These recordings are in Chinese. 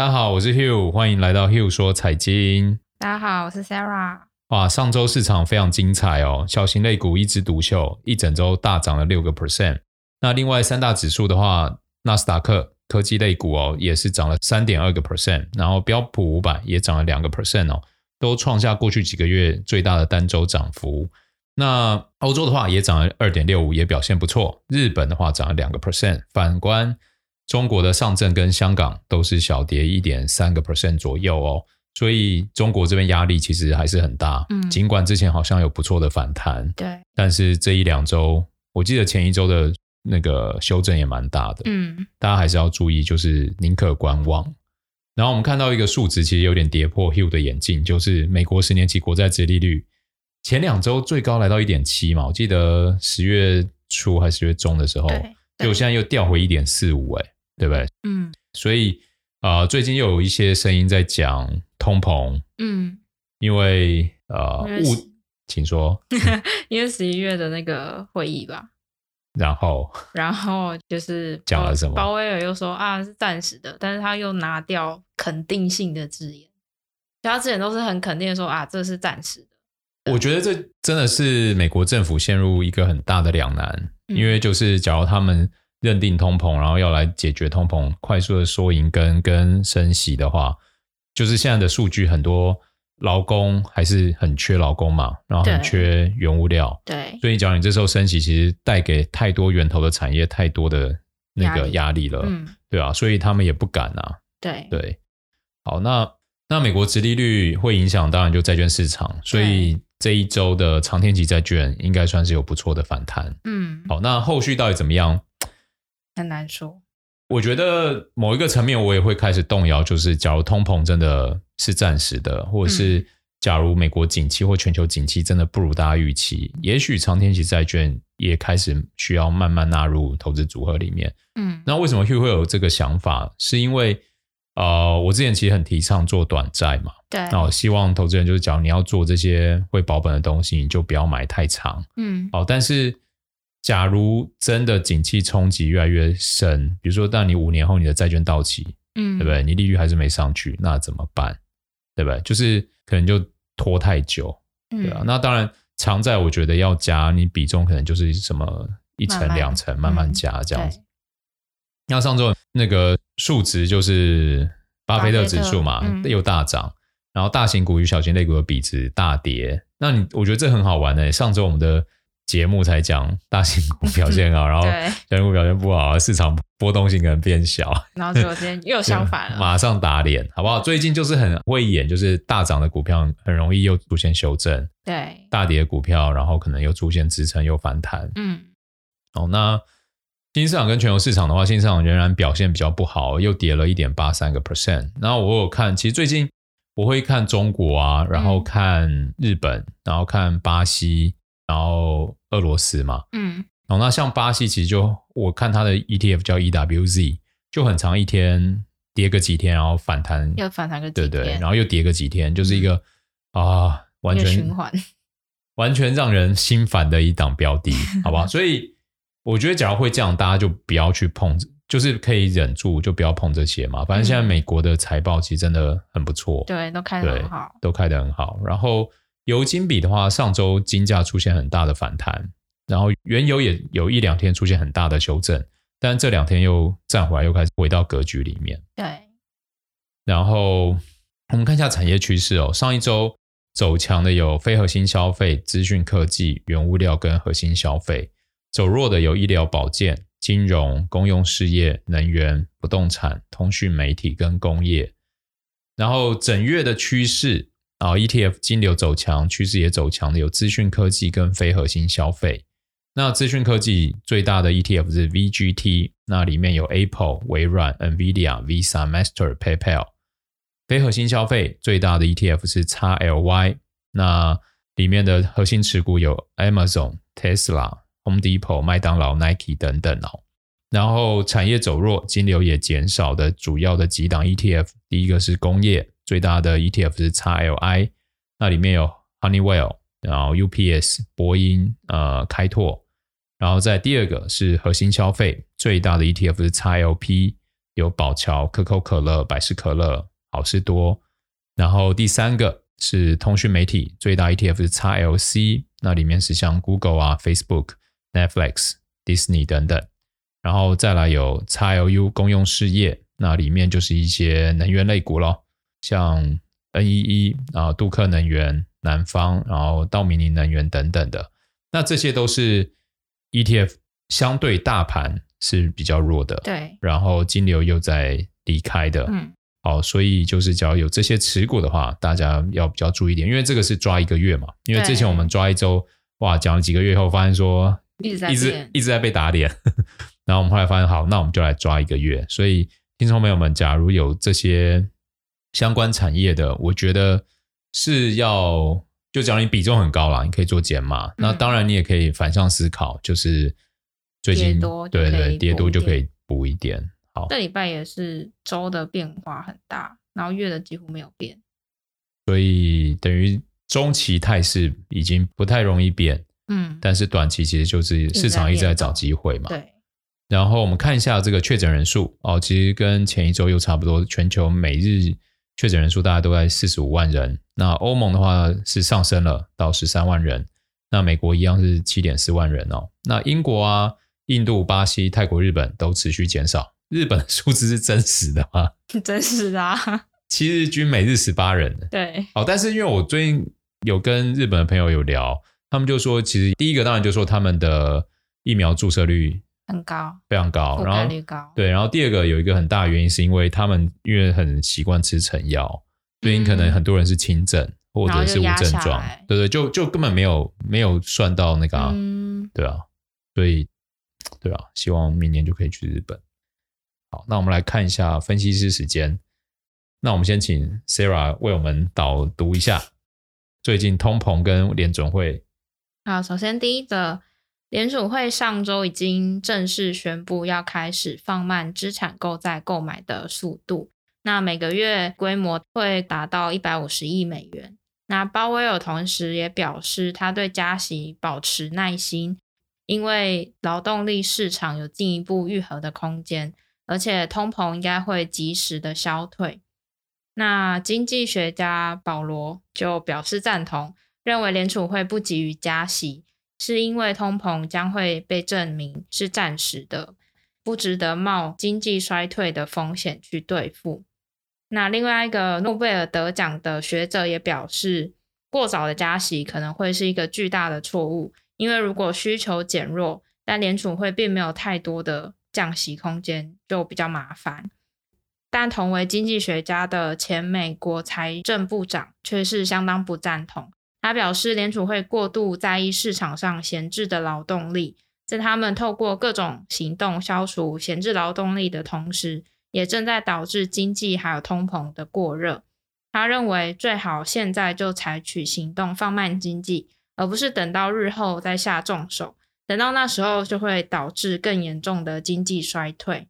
大家好，我是 Hugh，欢迎来到 Hugh 说财经。大家好，我是 Sarah。哇，上周市场非常精彩哦，小型类股一枝独秀，一整周大涨了六个 percent。那另外三大指数的话，纳斯达克科技类股哦也是涨了三点二个 percent，然后标普五百也涨了两个 percent 哦，都创下过去几个月最大的单周涨幅。那欧洲的话也涨了二点六五，也表现不错。日本的话涨了两个 percent，反观中国的上证跟香港都是小跌一点三个 percent 左右哦。所以中国这边压力其实还是很大。嗯，尽管之前好像有不错的反弹，对，但是这一两周，我记得前一周的那个修正也蛮大的。嗯，大家还是要注意，就是宁可观望。然后我们看到一个数值，其实有点跌破 Hugh 的眼镜，就是美国十年期国债殖利率。前两周最高来到一点七嘛，我记得十月初还是十月中的时候，就现在又掉回一点四五，哎，对不对？嗯，所以啊、呃，最近又有一些声音在讲通膨，嗯，因为呃物，请说，因为十一月的那个会议吧，然后，然后就是讲了什么？鲍威尔又说啊是暂时的，但是他又拿掉肯定性的字眼，他之前都是很肯定的说啊这是暂时的。我觉得这真的是美国政府陷入一个很大的两难，嗯、因为就是假如他们认定通膨，然后要来解决通膨，快速的缩银跟跟升息的话，就是现在的数据很多劳工还是很缺劳工嘛，然后很缺原物料，对，所以假如你这时候升息，其实带给太多源头的产业太多的那个压力。了，嗯、对啊，所以他们也不敢啊，对。对，好，那那美国殖利率会影响，当然就债券市场，所以。这一周的长天期债券应该算是有不错的反弹。嗯，好，那后续到底怎么样？很难说。我觉得某一个层面，我也会开始动摇，就是假如通膨真的是暂时的，或者是假如美国景气或全球景气真的不如大家预期，也许长天期债券也开始需要慢慢纳入投资组合里面。嗯，那为什么会会有这个想法？是因为。呃，我之前其实很提倡做短债嘛，对，那我希望投资人就是，假如你要做这些会保本的东西，你就不要买太长，嗯，哦。但是，假如真的景气冲击越来越深，比如说，当你五年后你的债券到期，嗯，对不对？你利率还是没上去，那怎么办？对不对？就是可能就拖太久，对啊。嗯，那当然，长债我觉得要加，你比重可能就是什么一层两层慢慢加这样子。那上周那个数值就是巴菲特指数嘛，嗯、又大涨，然后大型股与小型类股的比值大跌。那你我觉得这很好玩呢。上周我们的节目才讲大型股表现好，然后小型股表现不好，市场波动性可能变小。然后昨天又相反了，马上打脸，好不好？最近就是很会演，就是大涨的股票很容易又出现修正，对，大跌的股票，然后可能又出现支撑又反弹。嗯，哦，那。新市场跟全球市场的话，新市场仍然表现比较不好，又跌了一点八三个 percent。然后我有看，其实最近我会看中国啊，然后看日本，然后看巴西，然后俄罗斯嘛。嗯。然后，那像巴西，其实就我看它的 ETF 叫 EWZ，就很长一天跌个几天，然后反弹，又反弹个几天，对对，然后又跌个几天，就是一个、嗯、啊，完全循环，完全让人心烦的一档标的，好不好？所以。我觉得，假如会这样，大家就不要去碰，就是可以忍住，就不要碰这些嘛。反正现在美国的财报其实真的很不错，对，都开得很好，都开得很好。然后油金比的话，上周金价出现很大的反弹，然后原油也有一两天出现很大的修正，但这两天又站回来，又开始回到格局里面。对。然后我们看一下产业趋势哦，上一周走强的有非核心消费、资讯科技、原物料跟核心消费。走弱的有医疗保健、金融、公用事业、能源、不动产、通讯媒体跟工业。然后整月的趋势啊，ETF 金流走强，趋势也走强的有资讯科技跟非核心消费。那资讯科技最大的 ETF 是 VGT，那里面有 Apple、微软、NVIDIA、Visa、Master、PayPal。非核心消费最大的 ETF 是 XLY，那里面的核心持股有 Amazon、Tesla。Home Depot、麦当劳、Nike 等等哦，然后产业走弱，金流也减少的主要的几档 ETF，第一个是工业，最大的 ETF 是 XLI，那里面有 Honeywell，然后 UPS、波音、呃开拓，然后再第二个是核心消费，最大的 ETF 是 XLP，有宝侨、可口可乐、百事可乐、好事多。然后第三个是通讯媒体，最大 ETF 是 XLC，那里面是像 Google 啊、Facebook、Netflix、Disney 等等。然后再来有 XLU 公用事业，那里面就是一些能源类股咯，像 NEE 啊、杜克能源、南方，然后道明尼能源等等的。那这些都是 ETF 相对大盘是比较弱的，对。然后金流又在离开的，嗯，好，所以就是只要有这些持股的话，大家要比较注意一点，因为这个是抓一个月嘛。因为之前我们抓一周，哇，讲了几个月后，发现说一直一直一直在被打脸。然后我们后来发现，好，那我们就来抓一个月。所以，听众朋友们，假如有这些相关产业的，我觉得是要，就假如你比重很高啦，你可以做减码。嗯、那当然，你也可以反向思考，就是最近对对跌多就可以补一点。好，这礼拜也是周的变化很大，然后月的几乎没有变，所以等于中期态势已经不太容易变。嗯，但是短期其实就是市场一直在找机会嘛。对。然后我们看一下这个确诊人数哦，其实跟前一周又差不多。全球每日确诊人数大概都在四十五万人。那欧盟的话是上升了到十三万人。那美国一样是七点四万人哦。那英国啊、印度、巴西、泰国、日本都持续减少。日本的数字是真实的吗？真实的啊。七日均每日十八人。对。哦，但是因为我最近有跟日本的朋友有聊，他们就说，其实第一个当然就说他们的疫苗注射率。很高，非常高，然后对，然后第二个有一个很大的原因，是因为他们因为很习惯吃成药，所以可能很多人是轻症或者是无症状，对对，就就根本没有没有算到那个、啊，嗯、对啊，所以对啊，希望明年就可以去日本。好，那我们来看一下分析师时间，那我们先请 Sarah 为我们导读一下最近通膨跟联准会。好，首先第一个。联储会上周已经正式宣布要开始放慢资产购债购买的速度，那每个月规模会达到一百五十亿美元。那鲍威尔同时也表示，他对加息保持耐心，因为劳动力市场有进一步愈合的空间，而且通膨应该会及时的消退。那经济学家保罗就表示赞同，认为联储会不急于加息。是因为通膨将会被证明是暂时的，不值得冒经济衰退的风险去对付。那另外一个诺贝尔得奖的学者也表示，过早的加息可能会是一个巨大的错误，因为如果需求减弱，但联储会并没有太多的降息空间，就比较麻烦。但同为经济学家的前美国财政部长却是相当不赞同。他表示，联储会过度在意市场上闲置的劳动力，在他们透过各种行动消除闲置劳动力的同时，也正在导致经济还有通膨的过热。他认为最好现在就采取行动放慢经济，而不是等到日后再下重手，等到那时候就会导致更严重的经济衰退。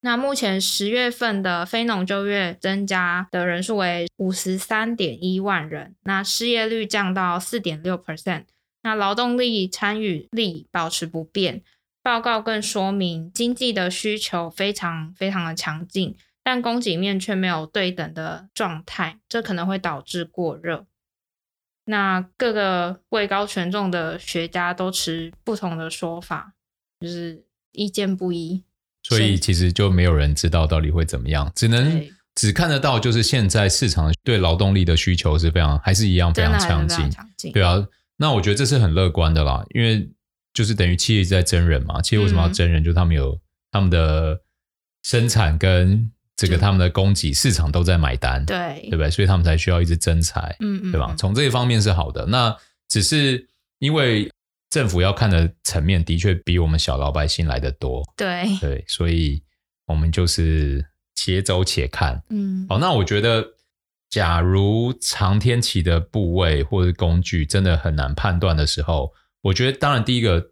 那目前十月份的非农就业增加的人数为五十三点一万人，那失业率降到四点六 percent，那劳动力参与率保持不变。报告更说明，经济的需求非常非常的强劲，但供给面却没有对等的状态，这可能会导致过热。那各个位高权重的学家都持不同的说法，就是意见不一。所以其实就没有人知道到底会怎么样，只能只看得到就是现在市场对劳动力的需求是非常还是一样非常强劲，对啊，那我觉得这是很乐观的啦，因为就是等于企业一直在增人嘛，企业为什么要增人？嗯、就他们有他们的生产跟这个他们的供给市场都在买单，对对不对？所以他们才需要一直增财，嗯，嗯，对吧？从这一方面是好的，那只是因为。政府要看的层面的确比我们小老百姓来得多，对对，所以我们就是且走且看。嗯，好，那我觉得，假如长天期的部位或者工具真的很难判断的时候，我觉得当然第一个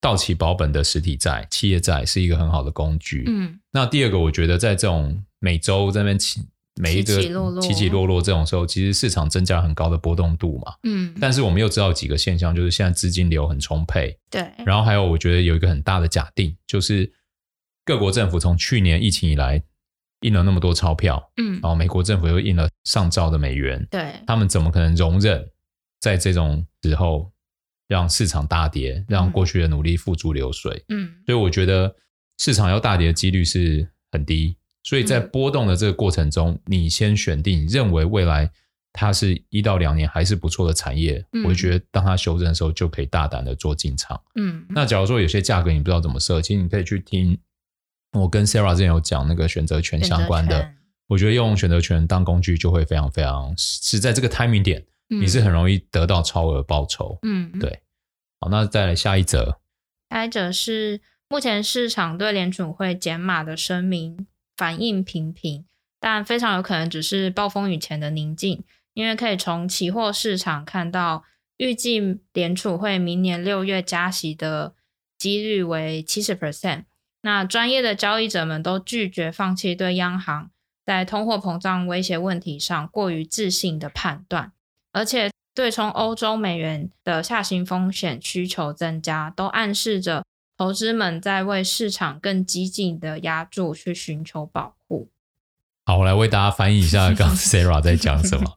到期保本的实体债、企业债是一个很好的工具。嗯，那第二个，我觉得在这种每周这边起。每一个起起落落，这种时候，其实市场增加很高的波动度嘛。嗯，但是我们又知道几个现象，就是现在资金流很充沛。对。然后还有，我觉得有一个很大的假定，就是各国政府从去年疫情以来印了那么多钞票，嗯，然后美国政府又印了上兆的美元，对，他们怎么可能容忍在这种时候让市场大跌，让过去的努力付诸流水？嗯，所以我觉得市场要大跌的几率是很低。所以在波动的这个过程中，你先选定认为未来它是一到两年还是不错的产业，我觉得当它修正的时候就可以大胆的做进场。嗯，那假如说有些价格你不知道怎么设，其实你可以去听我跟 Sarah 之前有讲那个选择权相关的。我觉得用选择权当工具就会非常非常是在这个 timing 点，你是很容易得到超额报酬。嗯，对。好，那再来下一则。下一则是目前市场对联储会减码的声明。反应平平，但非常有可能只是暴风雨前的宁静，因为可以从期货市场看到，预计联储会明年六月加息的几率为七十 percent。那专业的交易者们都拒绝放弃对央行在通货膨胀威胁问题上过于自信的判断，而且对冲欧洲美元的下行风险需求增加，都暗示着。投资们在为市场更激进的押注去寻求保护。好，我来为大家翻译一下 刚刚 Sarah 在讲什么。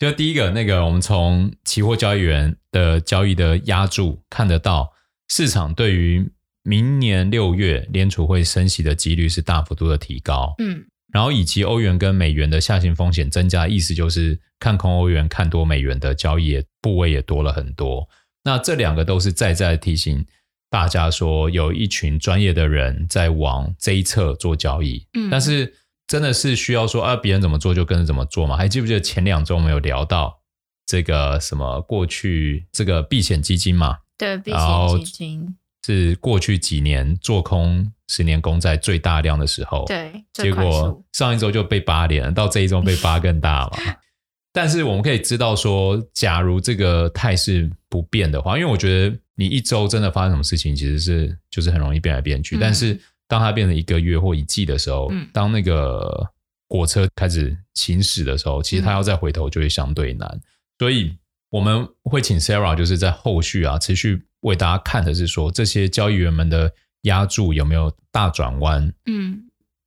就第一个，那个我们从期货交易员的交易的押注看得到，市场对于明年六月联储会升息的几率是大幅度的提高。嗯，然后以及欧元跟美元的下行风险增加，意思就是看空欧元、看多美元的交易也部位也多了很多。那这两个都是在在提醒。大家说有一群专业的人在往这一侧做交易，嗯，但是真的是需要说啊，别人怎么做就跟着怎么做吗？还记不记得前两周我们有聊到这个什么过去这个避险基金嘛？对，避险基金是过去几年做空十年公债最大量的时候，对，结果上一周就被扒脸了，到这一周被扒更大嘛。但是我们可以知道说，假如这个态势不变的话，因为我觉得。你一周真的发生什么事情，其实是就是很容易变来变去。嗯、但是当它变成一个月或一季的时候，嗯、当那个火车开始行驶的时候，其实它要再回头就会相对难。嗯、所以我们会请 Sarah 就是在后续啊，持续为大家看的是说，这些交易员们的押注有没有大转弯？嗯，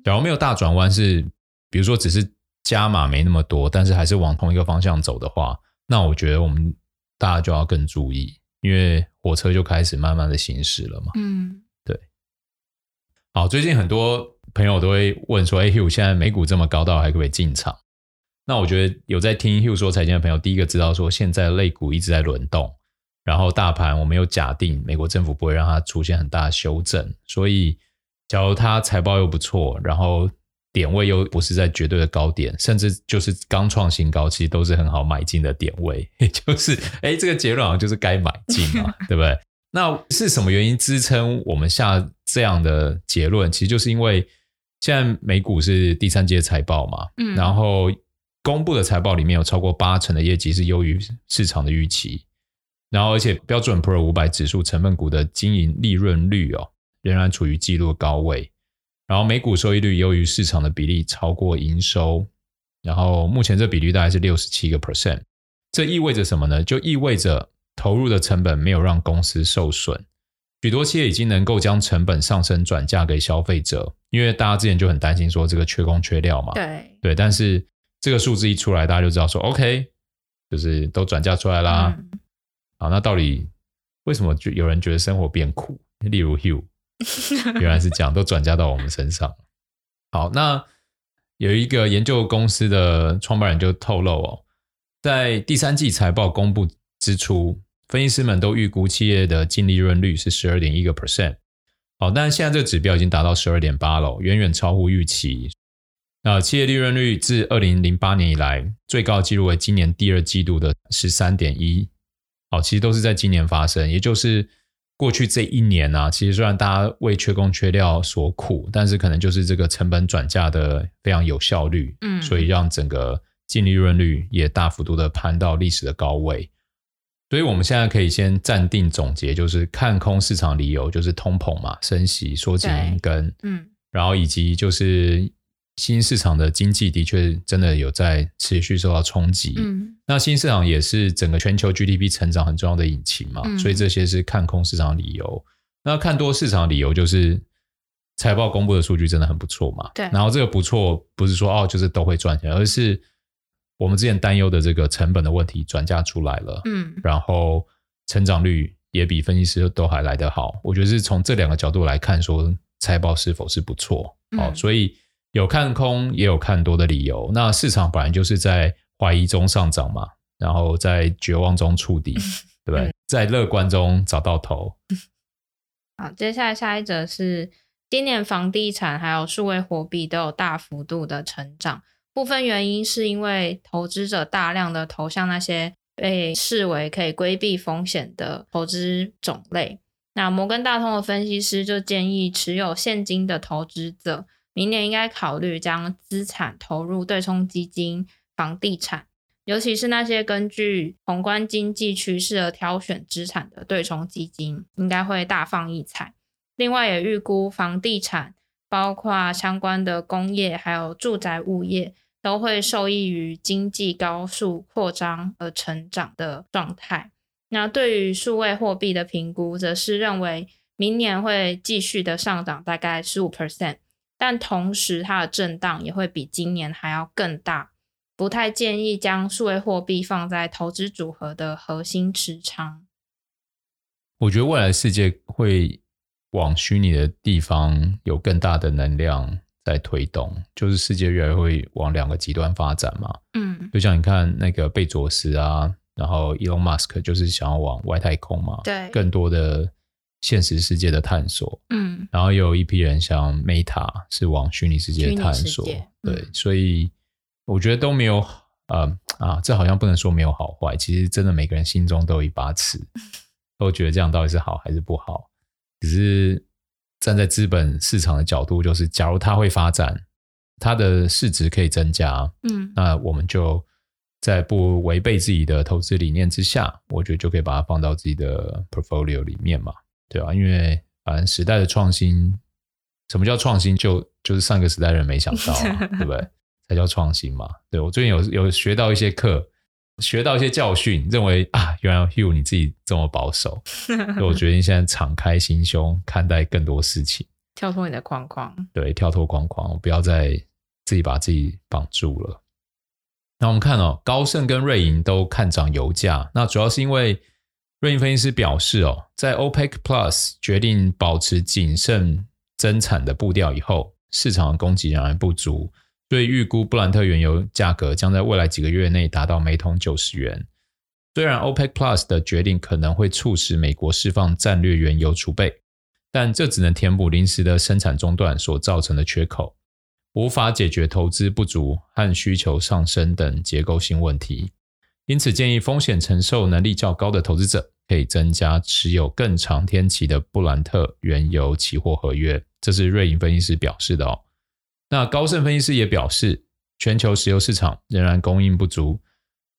假如没有大转弯，是比如说只是加码没那么多，但是还是往同一个方向走的话，那我觉得我们大家就要更注意。因为火车就开始慢慢的行驶了嘛。嗯，对。好，最近很多朋友都会问说：“哎，Hugh，现在美股这么高，到还可不可以进场？”那我觉得有在听 Hugh 说财经的朋友，第一个知道说现在类股一直在轮动，然后大盘我们有假定美国政府不会让它出现很大的修正，所以假如它财报又不错，然后。点位又不是在绝对的高点，甚至就是刚创新高，其实都是很好买进的点位。也就是，哎，这个结论好像就是该买进嘛，对不对？那是什么原因支撑我们下这样的结论？其实就是因为现在美股是第三季财报嘛，嗯，然后公布的财报里面有超过八成的业绩是优于市场的预期，然后而且标准普尔五百指数成分股的经营利润率哦，仍然处于纪录高位。然后每股收益率优于市场的比例超过营收，然后目前这比率大概是六十七个 percent，这意味着什么呢？就意味着投入的成本没有让公司受损，许多企业已经能够将成本上升转嫁给消费者，因为大家之前就很担心说这个缺工缺料嘛，对对，但是这个数字一出来，大家就知道说 OK，就是都转嫁出来啦。嗯、好，那到底为什么就有人觉得生活变苦？例如 Hugh。原来是这样，都转嫁到我们身上。好，那有一个研究公司的创办人就透露哦，在第三季财报公布之初，分析师们都预估企业的净利润率是十二点一个 percent。好，但是现在这个指标已经达到十二点八了，远远超乎预期。那企业利润率自二零零八年以来最高纪录为今年第二季度的十三点一。好，其实都是在今年发生，也就是。过去这一年啊，其实虽然大家为缺工缺料所苦，但是可能就是这个成本转嫁的非常有效率，嗯，所以让整个净利润率也大幅度的攀到历史的高位。所以我们现在可以先暂定总结，就是看空市场理由就是通膨嘛，升息、缩紧银根，嗯，然后以及就是。新市场的经济的确真的有在持续受到冲击，嗯，那新市场也是整个全球 GDP 成长很重要的引擎嘛，嗯，所以这些是看空市场的理由。那看多市场的理由就是财报公布的数据真的很不错嘛。对。然后这个不错，不是说哦，就是都会赚钱，而是我们之前担忧的这个成本的问题转嫁出来了。嗯。然后成长率也比分析师都还来得好。我觉得是从这两个角度来看，说财报是否是不错。好、嗯，所以有看空也有看多的理由。那市场本来就是在怀疑中上涨嘛，然后在绝望中触底，对不对？嗯、在乐观中找到头。好，接下来下一则是。今年房地产还有数位货币都有大幅度的成长，部分原因是因为投资者大量的投向那些被视为可以规避风险的投资种类。那摩根大通的分析师就建议，持有现金的投资者明年应该考虑将资产投入对冲基金、房地产，尤其是那些根据宏观经济趋势而挑选资产的对冲基金，应该会大放异彩。另外也预估房地产，包括相关的工业还有住宅物业，都会受益于经济高速扩张而成长的状态。那对于数位货币的评估，则是认为明年会继续的上涨，大概十五 percent，但同时它的震荡也会比今年还要更大，不太建议将数位货币放在投资组合的核心持仓。我觉得未来世界会。往虚拟的地方有更大的能量在推动，就是世界越来越会往两个极端发展嘛。嗯，就像你看那个贝佐斯啊，然后 Elon Musk 就是想要往外太空嘛，对，更多的现实世界的探索。嗯，然后有一批人像 Meta 是往虚拟世界的探索，对，嗯，所以我觉得都没有，呃啊，这好像不能说没有好坏，其实真的每个人心中都有一把尺，都觉得这样到底是好还是不好。只是站在资本市场的角度，就是假如它会发展，它的市值可以增加，嗯，那我们就在不违背自己的投资理念之下，我觉得就可以把它放到自己的 portfolio 里面嘛，对吧？因为反正时代的创新，什么叫创新？就就是上个时代人没想到啊，对不对？才叫创新嘛。对，我最近有有学到一些课。学到一些教训，认为啊，原来 Hugh 你自己这么保守，所以我决定现在敞开心胸看待更多事情，跳脱你的框框。对，跳脱框框，我不要再自己把自己绑住了。那我们看哦，高盛跟瑞银都看涨油价，那主要是因为瑞银分析师表示哦，在 OPEC Plus 决定保持谨慎增产的步调以后，市场的供给仍然不足。所以预估布兰特原油价格将在未来几个月内达到每桶九十元。虽然 OPEC Plus 的决定可能会促使美国释放战略原油储备，但这只能填补临时的生产中断所造成的缺口，无法解决投资不足和需求上升等结构性问题。因此，建议风险承受能力较高的投资者可以增加持有更长天期的布兰特原油期货合约。这是瑞银分析师表示的哦。那高盛分析师也表示，全球石油市场仍然供应不足，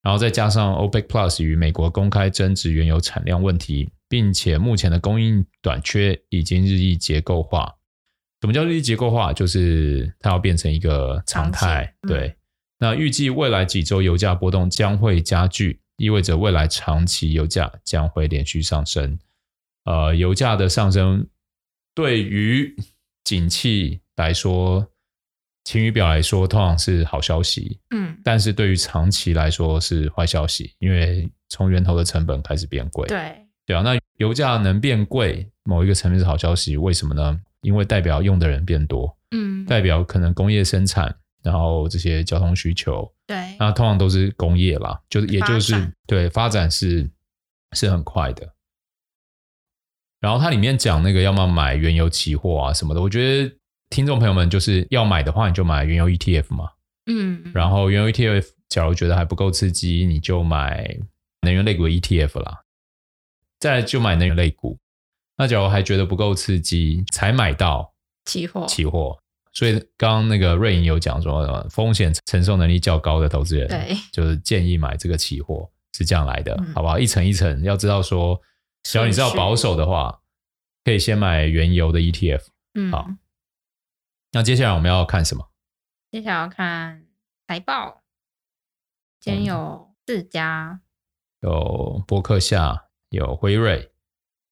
然后再加上 OPEC Plus 与美国公开争执原油产量问题，并且目前的供应短缺已经日益结构化。什么叫日益结构化？就是它要变成一个常态。嗯、对，那预计未来几周油价波动将会加剧，意味着未来长期油价将会连续上升。呃，油价的上升对于景气来说，晴雨表来说，通常是好消息，嗯，但是对于长期来说是坏消息，因为从源头的成本开始变贵，对，对啊，那油价能变贵，某一个层面是好消息，为什么呢？因为代表用的人变多，嗯，代表可能工业生产，然后这些交通需求，对，那通常都是工业啦，就是也就是对发展是是很快的。然后它里面讲那个要不要买原油期货啊什么的，我觉得。听众朋友们，就是要买的话，你就买原油 ETF 嘛。嗯，然后原油 ETF，假如觉得还不够刺激，你就买能源类股 ETF 啦。再来就买能源类股。那假如还觉得不够刺激，才买到期货。期货。所以刚刚那个瑞银有讲说，风险承受能力较高的投资人，对，就是建议买这个期货，是这样来的，嗯、好不好？一层一层，要知道说，只要你知道保守的话，可以先买原油的 ETF。嗯，好。那接下来我们要看什么？接下来要看财报。今天有四家，有波克夏，有辉瑞、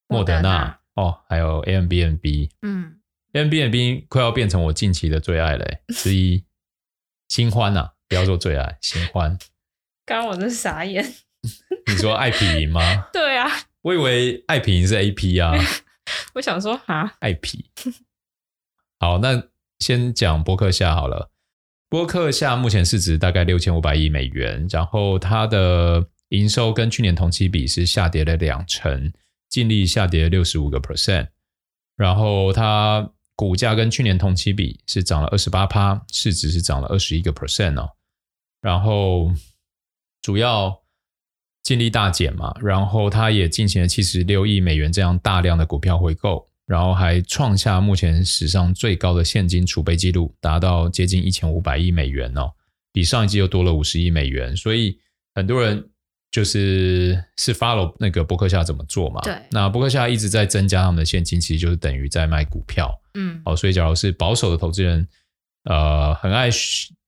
莫德纳，哦，还有 AMBNB。嗯，Airbnb 快要变成我近期的最爱了之一，新欢呐，不要说最爱，新欢。刚刚我是傻眼，你说爱彼迎吗？对啊，我以为爱彼迎是 A P 啊，我想说哈，爱彼。好，那先讲波克夏好了。波克夏目前市值大概六千五百亿美元，然后它的营收跟去年同期比是下跌了两成，净利下跌六十五个 percent，然后它股价跟去年同期比是涨了二十八趴，市值是涨了二十一个 percent 哦，然后主要净利大减嘛，然后它也进行了七十六亿美元这样大量的股票回购。然后还创下目前史上最高的现金储备记录，达到接近一千五百亿美元哦，比上一季又多了五十亿美元。所以很多人就是是 follow 那个伯克夏怎么做嘛？对。那伯克夏一直在增加他们的现金，其实就是等于在卖股票。嗯。哦，所以假如是保守的投资人，呃，很爱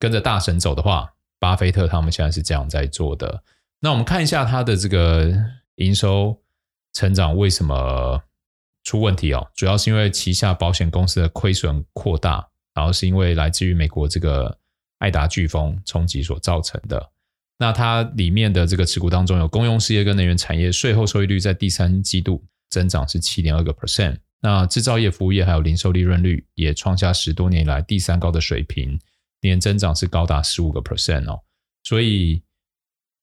跟着大神走的话，巴菲特他们现在是这样在做的。那我们看一下他的这个营收成长为什么？出问题哦，主要是因为旗下保险公司的亏损扩大，然后是因为来自于美国这个爱达飓风冲击所造成的。那它里面的这个持股当中有公用事业跟能源产业，税后收益率在第三季度增长是七点二个 percent。那制造业、服务业还有零售利润率也创下十多年来第三高的水平，年增长是高达十五个 percent 哦。所以，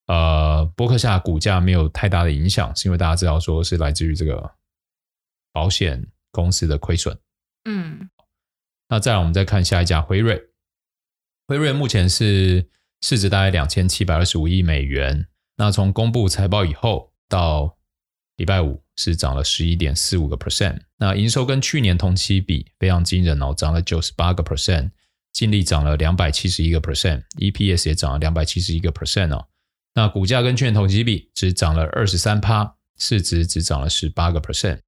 呃，波克夏股价没有太大的影响，是因为大家知道说是来自于这个。保险公司的亏损，嗯，那再来我们再看下一家辉瑞，辉瑞目前是市值大概两千七百二十五亿美元，那从公布财报以后到礼拜五是涨了十一点四五个 percent，那营收跟去年同期比非常惊人哦，涨了九十八个 percent，净利涨了两百七十一个 percent，EPS 也涨了两百七十一个 percent 哦，那股价跟去年同期比只涨了二十三趴，市值只涨了十八个 percent。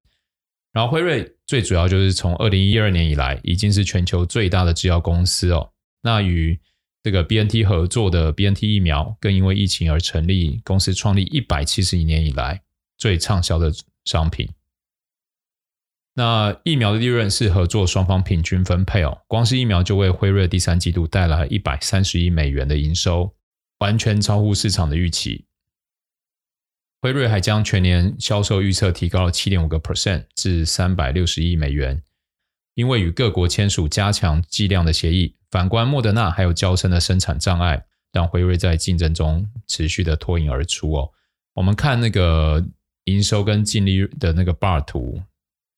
然后辉瑞最主要就是从二零一二年以来，已经是全球最大的制药公司哦。那与这个 BNT 合作的 BNT 疫苗，更因为疫情而成立，公司创立一百七十一年以来最畅销的商品。那疫苗的利润是合作双方平均分配哦。光是疫苗就为辉瑞第三季度带来一百三十亿美元的营收，完全超乎市场的预期。辉瑞还将全年销售预测提高了七点五个 percent 至三百六十亿美元，因为与各国签署加强剂量的协议。反观莫德纳还有娇生的生产障碍，让辉瑞在竞争中持续的脱颖而出哦。我们看那个营收跟净利的那个 bar 图，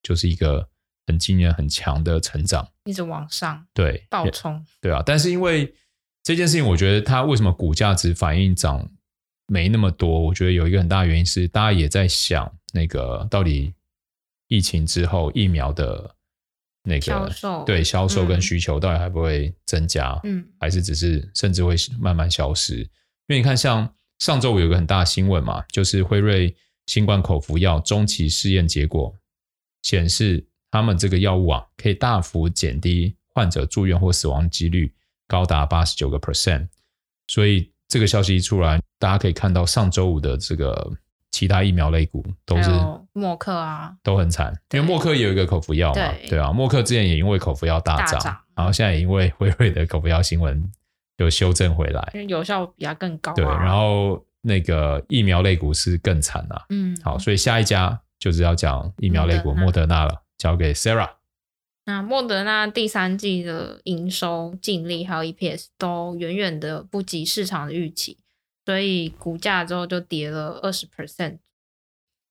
就是一个很惊人、很强的成长，一直往上，对，暴冲，对啊。但是因为这件事情，我觉得它为什么股价只反映涨？没那么多，我觉得有一个很大的原因是，大家也在想那个到底疫情之后疫苗的那个销售，对销售跟需求到底还不会增加，嗯，还是只是甚至会慢慢消失？因为你看，像上周五有个很大的新闻嘛，就是辉瑞新冠口服药中期试验结果显示，他们这个药物啊，可以大幅减低患者住院或死亡几率，高达八十九个 percent，所以。这个消息一出来，大家可以看到上周五的这个其他疫苗类股都是默克啊，都很惨，因为默克也有一个口服药嘛，对，对啊，默克之前也因为口服药大涨，大，然后现在也因为辉瑞的口服药新闻有修正回来，因为有效比它更高啊。对，然后那个疫苗类股是更惨啊。嗯，好，所以下一家就是要讲疫苗类股莫德纳了，交给 Sarah。那莫德纳第三季的营收、净利还有 EPS 都远远的不及市场的预期，所以股价之后就跌了二十 percent。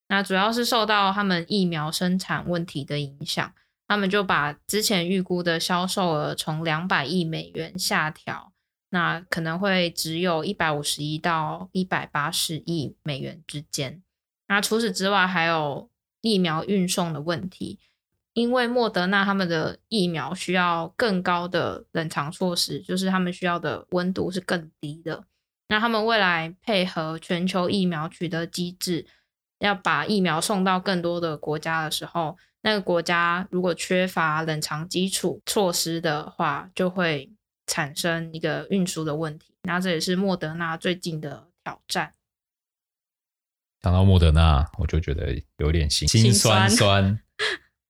那主要是受到他们疫苗生产问题的影响，他们就把之前预估的销售额从两百亿美元下调，那可能会只有一百五十亿到一百八十亿美元之间。那除此之外，还有疫苗运送的问题。因为莫德纳他们的疫苗需要更高的冷藏措施，就是他们需要的温度是更低的。那他们未来配合全球疫苗取得机制，要把疫苗送到更多的国家的时候，那个国家如果缺乏冷藏基础措施的话，就会产生一个运输的问题。那这也是莫德纳最近的挑战。讲到莫德纳，我就觉得有点心心酸酸。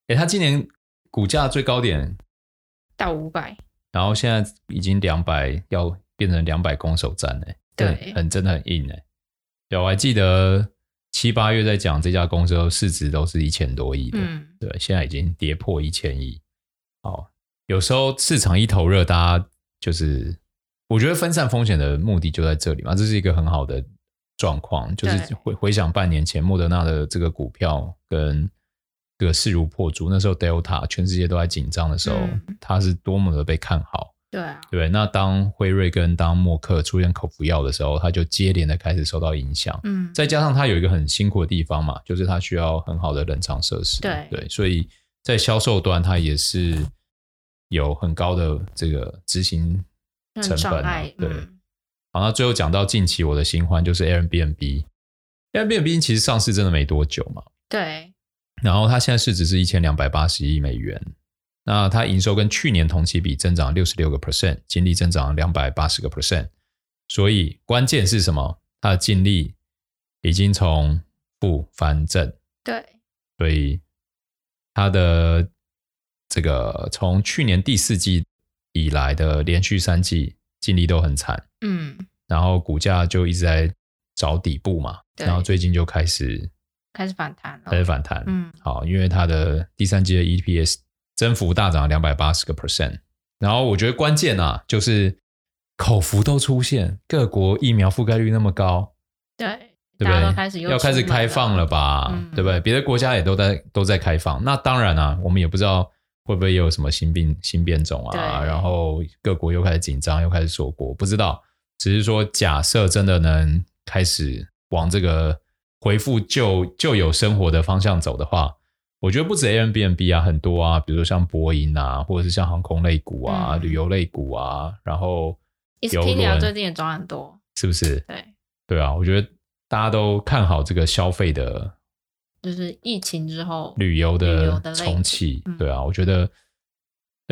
哎，他今年股价最高点到五百，然后现在已经两百，要变成两百攻守战哎，对，很真的很硬哎。对，我还记得七八月在讲这家公司的市值都是一千多亿的，嗯，对，现在已经跌破一千亿。好，有时候市场一头热，大家就是我觉得分散风险的目的就在这里嘛，这是一个很好的状况，就是回回想半年前莫德纳的这个股票跟。这个势如破竹，那时候 Delta 全世界都在紧张的时候，嗯、它是多么的被看好，对啊，对？那当辉瑞跟当默克出现口服药的时候，它就接连的开始受到影响，嗯，再加上它有一个很辛苦的地方嘛，就是它需要很好的冷藏设施，对对，所以在销售端它也是有很高的这个执行成本，嗯、对。好，那最后讲到近期我的新欢就是 Airbnb，Airbnb 其实上市真的没多久嘛，对。然后它现在市值是一千两百八十亿美元，那它营收跟去年同期比增长六十六个 percent，净利增长两百八十个 percent，所以关键是什么？它的净利已经从负翻正，对，所以它的这个从去年第四季以来的连续三季净利都很惨，嗯，然后股价就一直在找底部嘛，然后最近就开始。开始反弹了，开始反弹。嗯，好，因为它的第三季的 EPS 增幅大涨两百八十个 percent。然后我觉得关键啊，就是口服都出现，各国疫苗覆盖率那么高，对，对不对？开始要开始开放了吧？嗯、对不对？别的国家也都在都在开放。那当然啊，我们也不知道会不会有什么新病新变种啊，然后各国又开始紧张，又开始锁国，不知道。只是说，假设真的能开始往这个。回复旧旧有生活的方向走的话，我觉得不止 Airbnb 啊，很多啊，比如说像波音啊，或者是像航空类股啊、嗯、旅游类股啊，然后 Expedia 最近也涨很多，是不是？对对啊，我觉得大家都看好这个消费的，就是疫情之后旅游的重启。嗯、对啊，我觉得。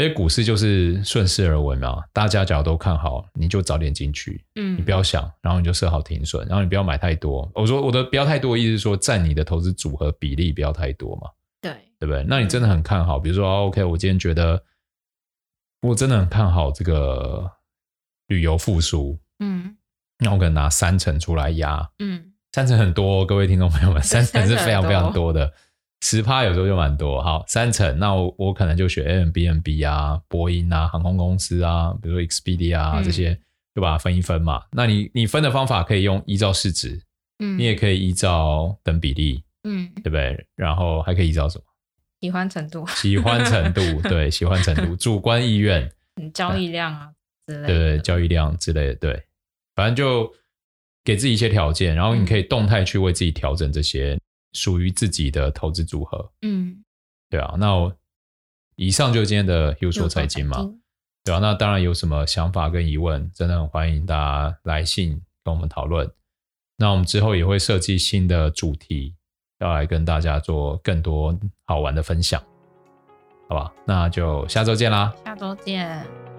因为股市就是顺势而为嘛，大家假如都看好，你就早点进去，嗯，你不要想，然后你就设好停损，然后你不要买太多。我说我的不要太多，意思是说占你的投资组合比例不要太多嘛，对，对不对？那你真的很看好，比如说，OK，我今天觉得我真的很看好这个旅游复苏，嗯，那我可能拿三成出来压，嗯，三成很多，各位听众朋友们，三成是非常非常多的。十趴有时候就蛮多，好，三成，那我我可能就选 Airbnb 啊、波音啊、航空公司啊，比如说 Expedia 啊、嗯、这些，就把它分一分嘛。那你你分的方法可以用依照市值，嗯，你也可以依照等比例，嗯，对不对？然后还可以依照什么？喜欢程度，喜欢程度，对，喜欢程度，主观意愿，交易量啊之类的，对对，交易量之类的，对，反正就给自己一些条件，然后你可以动态去为自己调整这些。属于自己的投资组合，嗯，对啊，那我以上就是今天的 Hugh 说财经嘛，对啊，那当然有什么想法跟疑问，真的很欢迎大家来信跟我们讨论。那我们之后也会设计新的主题，要来跟大家做更多好玩的分享，好吧？那就下周见啦，下周见。